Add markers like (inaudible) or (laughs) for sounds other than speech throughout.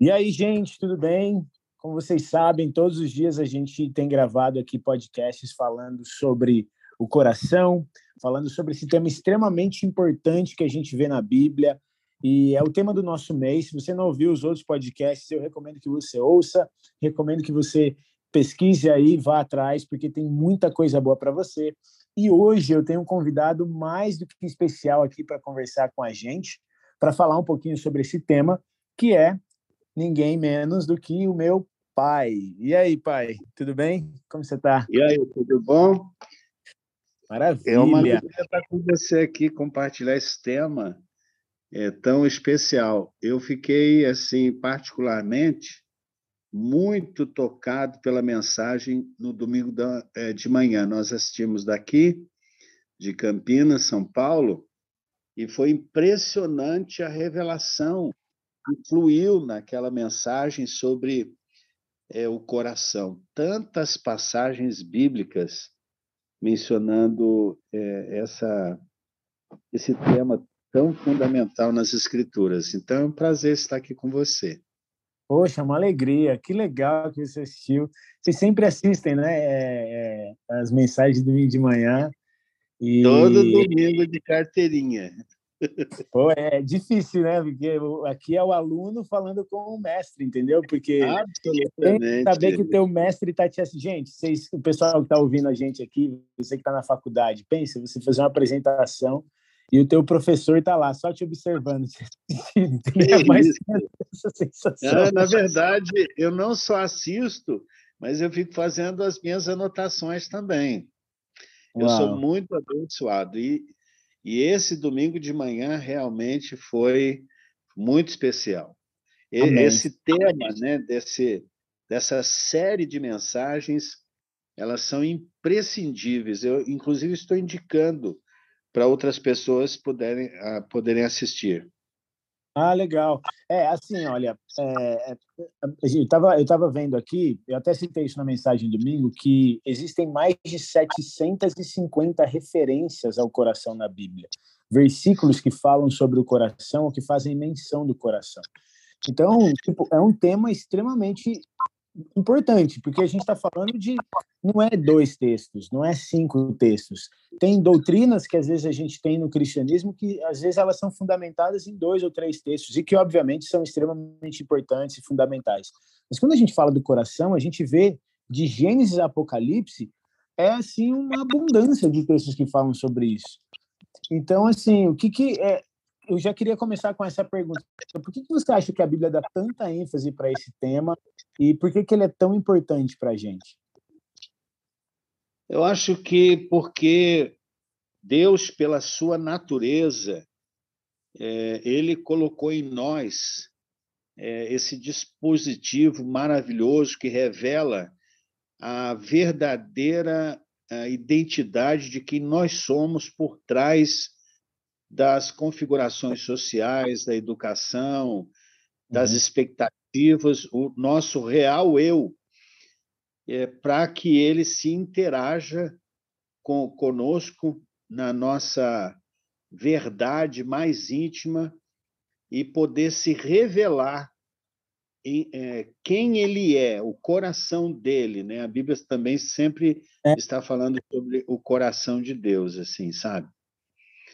E aí, gente, tudo bem? Como vocês sabem, todos os dias a gente tem gravado aqui podcasts falando sobre o coração, falando sobre esse tema extremamente importante que a gente vê na Bíblia. E é o tema do nosso mês. Se você não ouviu os outros podcasts, eu recomendo que você ouça, recomendo que você pesquise aí, vá atrás, porque tem muita coisa boa para você. E hoje eu tenho um convidado mais do que especial aqui para conversar com a gente, para falar um pouquinho sobre esse tema, que é ninguém menos do que o meu pai. E aí, pai, tudo bem? Como você está? E aí, tudo bom? Maravilha. É uma alegria estar com você aqui, compartilhar esse tema é, tão especial. Eu fiquei, assim, particularmente, muito tocado pela mensagem no domingo da, é, de manhã. Nós assistimos daqui, de Campinas, São Paulo, e foi impressionante a revelação influiu naquela mensagem sobre é, o coração. Tantas passagens bíblicas mencionando é, essa, esse tema tão fundamental nas Escrituras. Então, é um prazer estar aqui com você. Poxa, uma alegria. Que legal que você assistiu. Vocês sempre assistem, né? É, é, as mensagens de domingo de manhã. E... Todo domingo de carteirinha. Pô, é difícil, né? Porque aqui é o aluno falando com o mestre, entendeu? Porque tem saber que o teu mestre está te assistindo. Gente, vocês, o pessoal que está ouvindo a gente aqui, você que está na faculdade, pensa, você fazer uma apresentação e o teu professor está lá, só te observando. (laughs) É mais essa sensação. É, na verdade, eu não só assisto, mas eu fico fazendo as minhas anotações também. Uau. Eu sou muito abençoado. E e esse domingo de manhã realmente foi muito especial. Amém. Esse tema, né, desse, dessa série de mensagens, elas são imprescindíveis. Eu, inclusive, estou indicando para outras pessoas poderem, uh, poderem assistir. Ah, legal. É, assim, olha, é, eu estava eu tava vendo aqui, eu até citei isso na mensagem domingo, que existem mais de 750 referências ao coração na Bíblia. Versículos que falam sobre o coração ou que fazem menção do coração. Então, tipo, é um tema extremamente importante, porque a gente está falando de não é dois textos, não é cinco textos. Tem doutrinas que às vezes a gente tem no cristianismo que às vezes elas são fundamentadas em dois ou três textos e que obviamente são extremamente importantes e fundamentais. Mas quando a gente fala do coração, a gente vê de Gênesis a Apocalipse é assim uma abundância de textos que falam sobre isso. Então, assim, o que que é, eu já queria começar com essa pergunta. Por que, que você acha que a Bíblia dá tanta ênfase para esse tema e por que, que ele é tão importante para a gente? Eu acho que porque Deus, pela sua natureza, é, ele colocou em nós é, esse dispositivo maravilhoso que revela a verdadeira a identidade de quem nós somos por trás das configurações sociais, da educação, das uhum. expectativas, o nosso real eu, é, para que ele se interaja com, conosco na nossa verdade mais íntima e poder se revelar em, é, quem ele é, o coração dele, né? A Bíblia também sempre é. está falando sobre o coração de Deus, assim, sabe?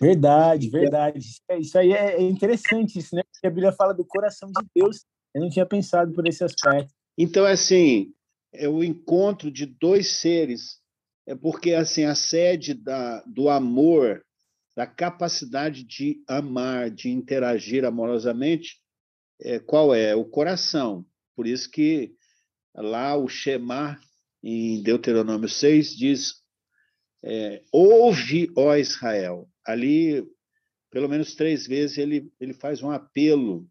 Verdade, verdade. Isso aí é interessante, isso, né? Porque a Bíblia fala do coração de Deus. Eu não tinha pensado por esse aspecto. Então, assim, é o encontro de dois seres. É porque, assim, a sede da, do amor, da capacidade de amar, de interagir amorosamente, é, qual é? O coração. Por isso que lá o Shema, em Deuteronômio 6, diz: é, Ouve, ó Israel, ali, pelo menos três vezes, ele, ele faz um apelo,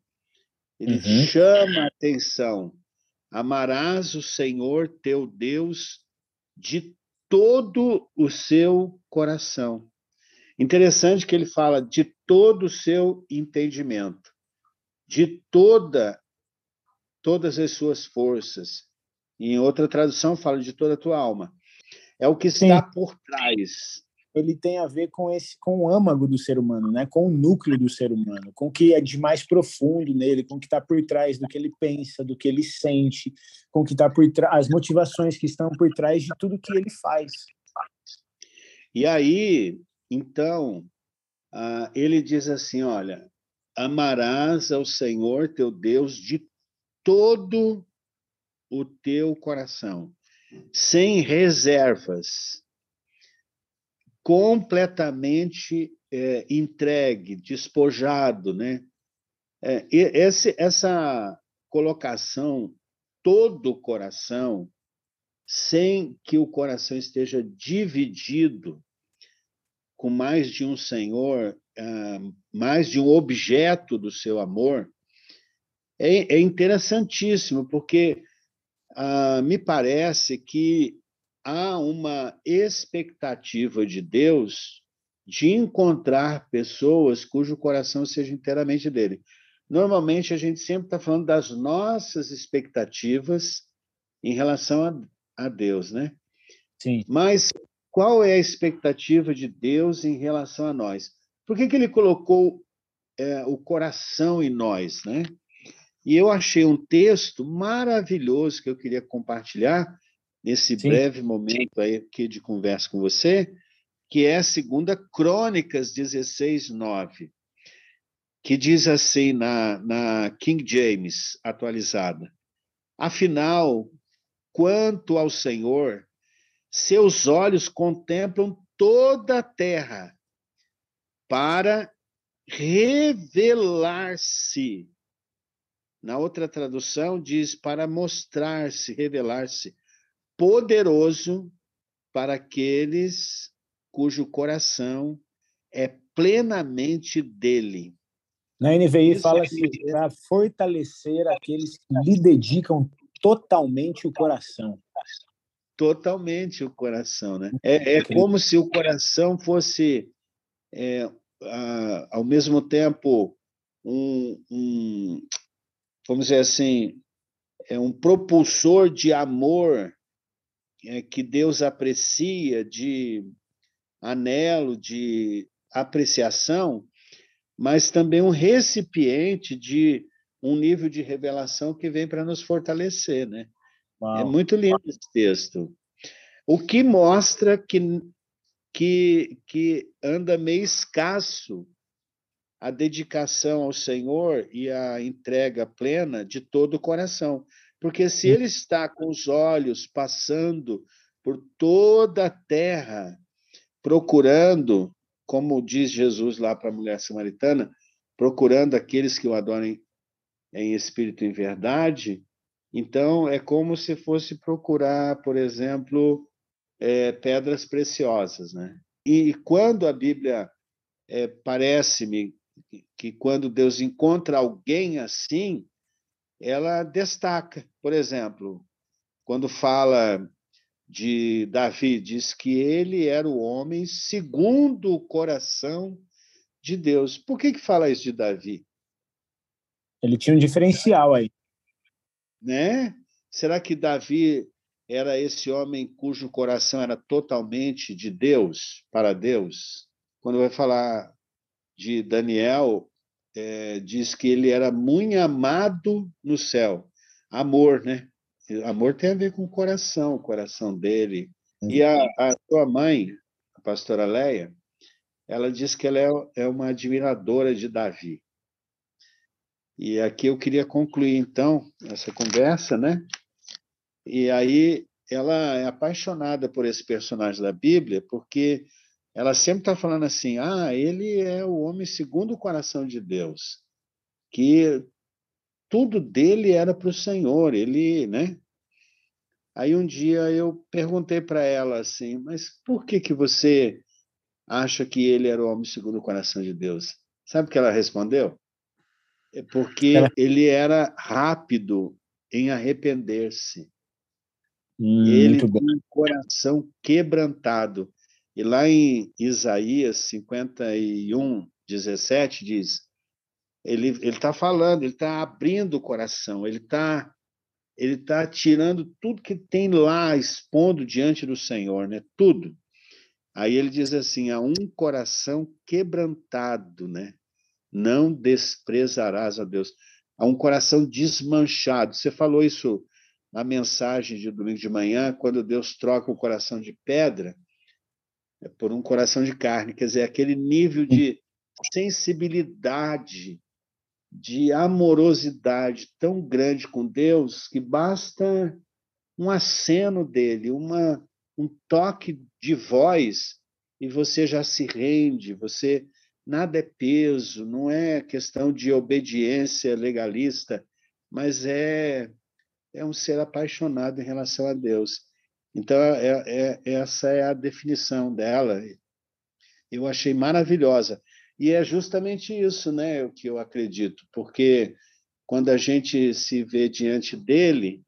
ele uhum. chama a atenção. Amarás o Senhor teu Deus de todo o seu coração. Interessante que ele fala de todo o seu entendimento, de toda todas as suas forças. Em outra tradução fala de toda a tua alma. É o que está Sim. por trás ele tem a ver com esse com o âmago do ser humano, né? Com o núcleo do ser humano, com o que é de mais profundo nele, com o que está por trás do que ele pensa, do que ele sente, com o que está por trás, as motivações que estão por trás de tudo que ele faz. E aí, então, uh, ele diz assim, olha, amarás ao Senhor teu Deus de todo o teu coração, sem reservas, completamente é, entregue, despojado, né? É, esse, essa colocação todo o coração, sem que o coração esteja dividido com mais de um Senhor, ah, mais de um objeto do seu amor, é, é interessantíssimo, porque ah, me parece que há uma expectativa de Deus de encontrar pessoas cujo coração seja inteiramente dele. Normalmente, a gente sempre está falando das nossas expectativas em relação a, a Deus, né? Sim. Mas qual é a expectativa de Deus em relação a nós? Por que, que ele colocou é, o coração em nós, né? E eu achei um texto maravilhoso que eu queria compartilhar nesse Sim. breve momento aí aqui de conversa com você, que é a segunda Crônicas 16, 9, que diz assim na, na King James atualizada: Afinal, quanto ao Senhor, seus olhos contemplam toda a terra para revelar-se. Na outra tradução diz para mostrar-se, revelar-se poderoso para aqueles cujo coração é plenamente dele. Na NVI fala assim, para fortalecer aqueles que lhe dedicam totalmente o coração. Totalmente o coração, né? É, é como se o coração fosse, é, a, ao mesmo tempo, um, um, vamos dizer assim, é um propulsor de amor é, que Deus aprecia, de anelo, de apreciação, mas também um recipiente de um nível de revelação que vem para nos fortalecer, né? É Uau. É muito lindo esse texto. O que mostra que, que, que anda meio escasso a dedicação ao Senhor e a entrega plena de todo o coração. Porque se ele está com os olhos passando por toda a terra, procurando, como diz Jesus lá para a mulher samaritana, procurando aqueles que o adorem em espírito e em verdade, então é como se fosse procurar, por exemplo, é, pedras preciosas, né? E quando a Bíblia é, parece-me que quando Deus encontra alguém assim, ela destaca. Por exemplo, quando fala de Davi, diz que ele era o homem segundo o coração de Deus. Por que, que fala isso de Davi? Ele tinha um diferencial aí. Né? Será que Davi era esse homem cujo coração era totalmente de Deus, para Deus? Quando vai falar de Daniel, é, diz que ele era muito amado no céu. Amor, né? Amor tem a ver com o coração, o coração dele. E a, a sua mãe, a pastora Leia, ela diz que ela é, é uma admiradora de Davi. E aqui eu queria concluir, então, essa conversa, né? E aí ela é apaixonada por esse personagem da Bíblia, porque ela sempre está falando assim: ah, ele é o homem segundo o coração de Deus, que tudo dele era para o Senhor, ele, né? Aí um dia eu perguntei para ela assim, mas por que que você acha que ele era o homem segundo o coração de Deus? Sabe o que ela respondeu? É porque ele era rápido em arrepender-se. Hum, ele tinha um coração quebrantado. E lá em Isaías 51, 17, diz: ele está falando, ele está abrindo o coração, ele está ele tá tirando tudo que tem lá, expondo diante do Senhor, né? tudo. Aí ele diz assim: a um coração quebrantado, né? Não desprezarás a Deus. A um coração desmanchado. Você falou isso na mensagem de domingo de manhã, quando Deus troca o coração de pedra é por um coração de carne, quer dizer, aquele nível de sensibilidade, de amorosidade tão grande com Deus que basta um aceno dele, uma, um toque de voz e você já se rende, você nada é peso, não é questão de obediência legalista, mas é é um ser apaixonado em relação a Deus. Então é, é, essa é a definição dela. Eu achei maravilhosa e é justamente isso, né, o que eu acredito, porque quando a gente se vê diante dele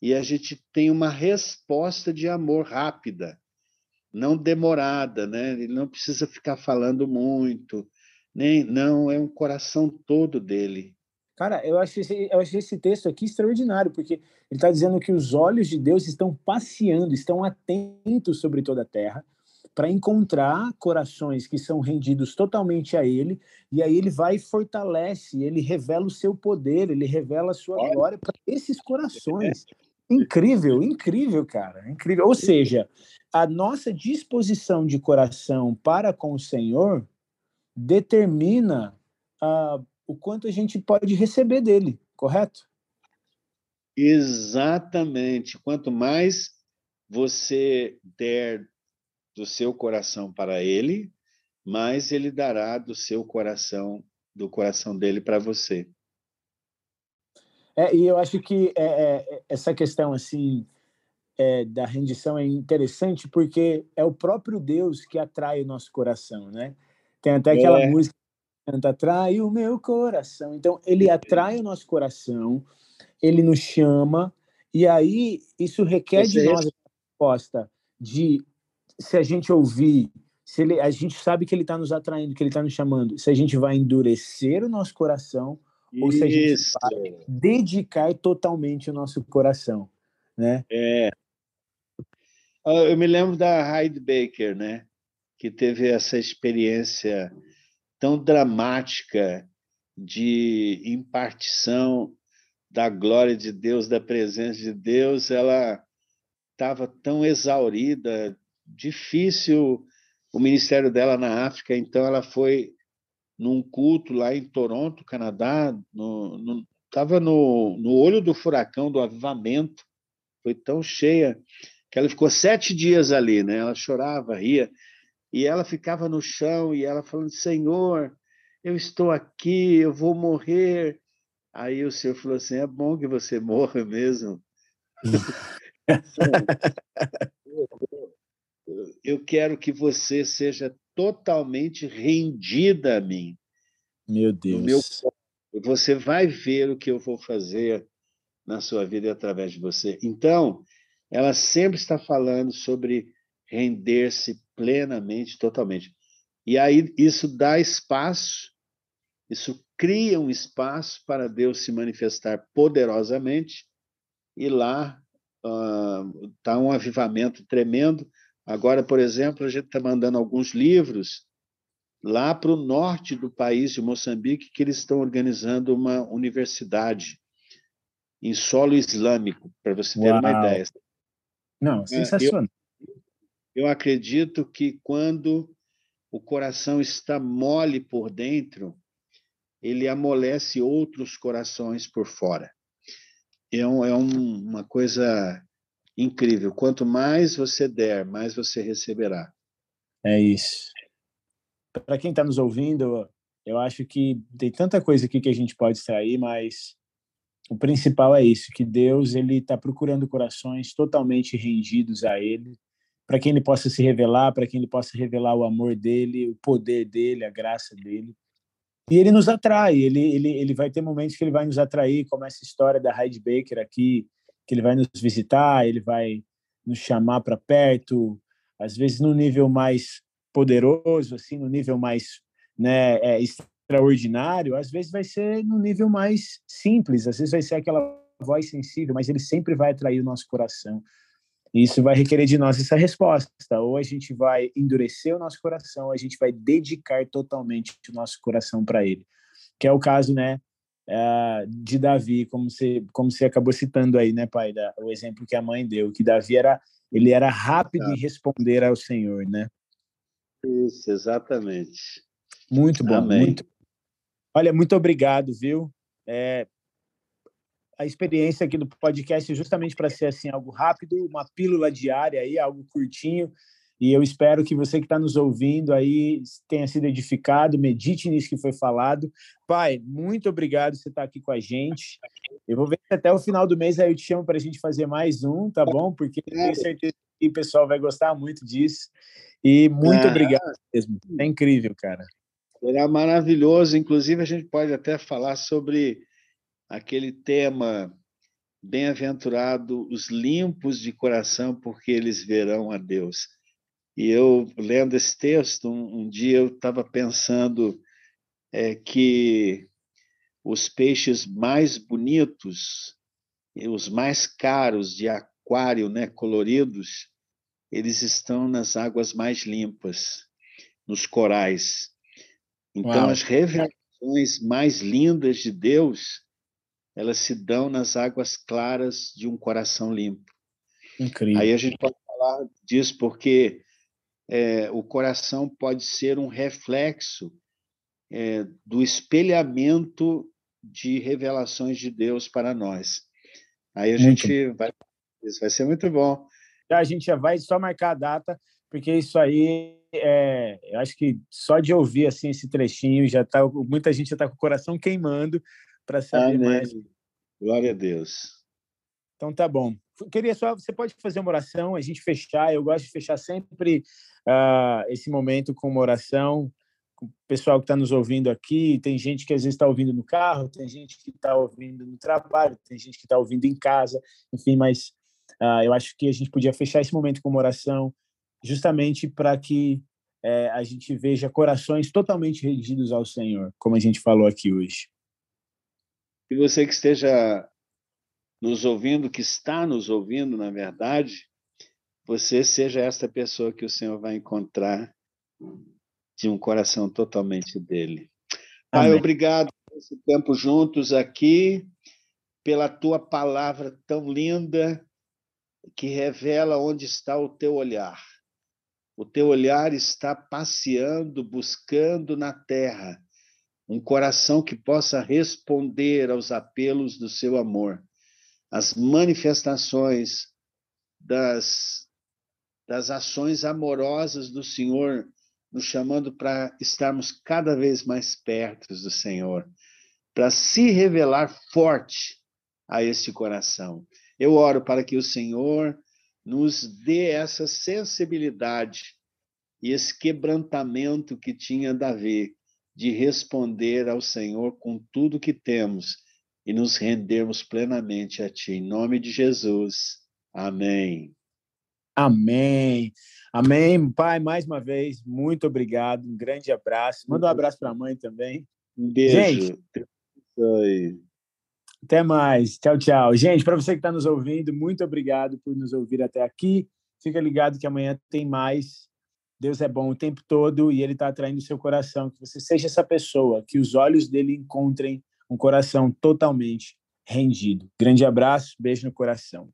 e a gente tem uma resposta de amor rápida, não demorada, né? Ele não precisa ficar falando muito, nem não é um coração todo dele. Cara, eu acho esse, eu acho esse texto aqui extraordinário, porque ele está dizendo que os olhos de Deus estão passeando, estão atentos sobre toda a terra, para encontrar corações que são rendidos totalmente a Ele, e aí Ele vai e fortalece, Ele revela o seu poder, Ele revela a sua glória para esses corações. Incrível, incrível, cara, incrível. Ou seja, a nossa disposição de coração para com o Senhor determina uh, o quanto a gente pode receber dele, correto? Exatamente. Quanto mais você der do seu coração para ele, mais ele dará do seu coração, do coração dele para você. É, e eu acho que é, é, essa questão assim é, da rendição é interessante porque é o próprio Deus que atrai o nosso coração, né? Tem até aquela é. música canta atrai o meu coração. Então ele atrai o nosso coração, ele nos chama e aí isso requer de nós a resposta de se a gente ouvir, se ele, a gente sabe que ele está nos atraindo, que ele está nos chamando, se a gente vai endurecer o nosso coração ou se a gente vai dedicar totalmente o nosso coração, né? É. Ah, eu me lembro da Hyde Baker, né? Que teve essa experiência tão dramática de impartição da glória de Deus, da presença de Deus. Ela estava tão exaurida, difícil o ministério dela na África, então ela foi num culto lá em Toronto, Canadá, estava no, no, no olho do furacão do avivamento, foi tão cheia que ela ficou sete dias ali, né? Ela chorava, ria, e ela ficava no chão e ela falando: Senhor, eu estou aqui, eu vou morrer. Aí o Senhor falou assim: é bom que você (laughs) morra mesmo. (laughs) eu quero que você seja totalmente rendida a mim. Meu Deus. Meu... Você vai ver o que eu vou fazer na sua vida e através de você. Então, ela sempre está falando sobre render-se plenamente, totalmente. E aí isso dá espaço, isso cria um espaço para Deus se manifestar poderosamente, e lá está uh, um avivamento tremendo Agora, por exemplo, a gente está mandando alguns livros lá para o norte do país de Moçambique, que eles estão organizando uma universidade em solo islâmico, para você ter Uau. uma ideia. Não, é, sensacional. Eu, acredito que quando o coração está mole por dentro, ele amolece outros corações por fora. É, um, é um, uma coisa incrível. Quanto mais você der, mais você receberá. É isso. Para quem está nos ouvindo, eu acho que tem tanta coisa aqui que a gente pode extrair, mas o principal é isso, que Deus ele está procurando corações totalmente rendidos a Ele, para que Ele possa se revelar, para que Ele possa revelar o amor dele, o poder dele, a graça dele. E Ele nos atrai. Ele ele ele vai ter momentos que Ele vai nos atrair, como essa história da Hyde Baker aqui, que ele vai nos visitar, ele vai nos chamar para perto, às vezes no nível mais poderoso, assim, no nível mais né, é, extraordinário, às vezes vai ser no nível mais simples, às vezes vai ser aquela voz sensível, mas ele sempre vai atrair o nosso coração. Isso vai requerer de nós essa resposta. Ou a gente vai endurecer o nosso coração, ou a gente vai dedicar totalmente o nosso coração para Ele. Que é o caso, né, é, de Davi, como você, como você acabou citando aí, né, pai, da, o exemplo que a mãe deu, que Davi era, ele era rápido em responder ao Senhor, né? Isso, exatamente. Muito bom, Amém. muito. Olha, muito obrigado, viu? É, a experiência aqui do podcast é justamente para ser assim algo rápido, uma pílula diária aí, algo curtinho. E eu espero que você que está nos ouvindo aí tenha sido edificado, medite nisso que foi falado. Pai, muito obrigado por você estar tá aqui com a gente. Eu vou ver se até o final do mês aí eu te chamo para a gente fazer mais um, tá bom? Porque tenho certeza que o pessoal vai gostar muito disso. E muito obrigado mesmo. É incrível, cara. Será maravilhoso. Inclusive, a gente pode até falar sobre aquele tema bem-aventurado os limpos de coração, porque eles verão a Deus. E eu, lendo esse texto, um, um dia eu estava pensando é, que os peixes mais bonitos, os mais caros de aquário, né, coloridos, eles estão nas águas mais limpas, nos corais. Então, Uau. as revelações mais lindas de Deus elas se dão nas águas claras de um coração limpo. Incrível. Aí a gente pode falar disso porque é, o coração pode ser um reflexo é, do espelhamento de revelações de Deus para nós. Aí a muito gente vai, isso vai ser muito bom. A gente já vai só marcar a data, porque isso aí é, eu acho que só de ouvir assim esse trechinho já tá, muita gente já está com o coração queimando para saber Amém. mais. Glória a Deus. Então tá bom. Queria só, você pode fazer uma oração, a gente fechar. Eu gosto de fechar sempre uh, esse momento com uma oração. O pessoal que está nos ouvindo aqui, tem gente que às vezes está ouvindo no carro, tem gente que está ouvindo no trabalho, tem gente que está ouvindo em casa, enfim, mas uh, eu acho que a gente podia fechar esse momento com uma oração, justamente para que uh, a gente veja corações totalmente rendidos ao Senhor, como a gente falou aqui hoje. E você que esteja nos ouvindo, que está nos ouvindo, na verdade, você seja essa pessoa que o Senhor vai encontrar de um coração totalmente dele. Pai, Amém. obrigado por esse tempo juntos aqui, pela tua palavra tão linda que revela onde está o teu olhar. O teu olhar está passeando, buscando na terra um coração que possa responder aos apelos do seu amor, as manifestações das, das ações amorosas do Senhor, nos chamando para estarmos cada vez mais perto do Senhor, para se revelar forte a este coração. Eu oro para que o Senhor nos dê essa sensibilidade e esse quebrantamento que tinha Davi, de responder ao Senhor com tudo que temos e nos rendermos plenamente a Ti. Em nome de Jesus. Amém. Amém. Amém. Pai, mais uma vez, muito obrigado. Um grande abraço. Manda um abraço para a mãe também. Um beijo. Gente, até mais. Tchau, tchau. Gente, para você que está nos ouvindo, muito obrigado por nos ouvir até aqui. Fica ligado que amanhã tem mais. Deus é bom o tempo todo e Ele está atraindo o seu coração. Que você seja essa pessoa, que os olhos dele encontrem um coração totalmente rendido. Grande abraço, beijo no coração.